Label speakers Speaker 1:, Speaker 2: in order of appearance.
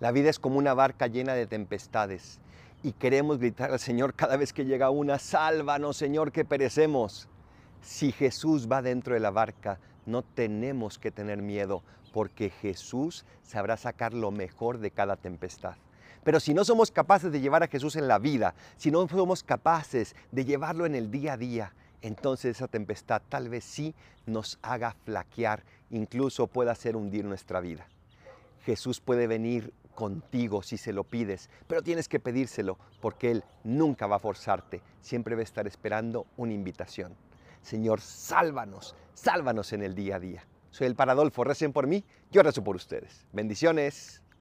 Speaker 1: La vida es como una barca llena de tempestades y queremos gritar al Señor cada vez que llega una, sálvanos Señor que perecemos. Si Jesús va dentro de la barca, no tenemos que tener miedo porque Jesús sabrá sacar lo mejor de cada tempestad. Pero si no somos capaces de llevar a Jesús en la vida, si no somos capaces de llevarlo en el día a día, entonces esa tempestad tal vez sí nos haga flaquear, incluso pueda hacer hundir nuestra vida. Jesús puede venir contigo si se lo pides, pero tienes que pedírselo porque Él nunca va a forzarte, siempre va a estar esperando una invitación. Señor, sálvanos, sálvanos en el día a día. Soy el Paradolfo, recen por mí, yo rezo por ustedes. Bendiciones.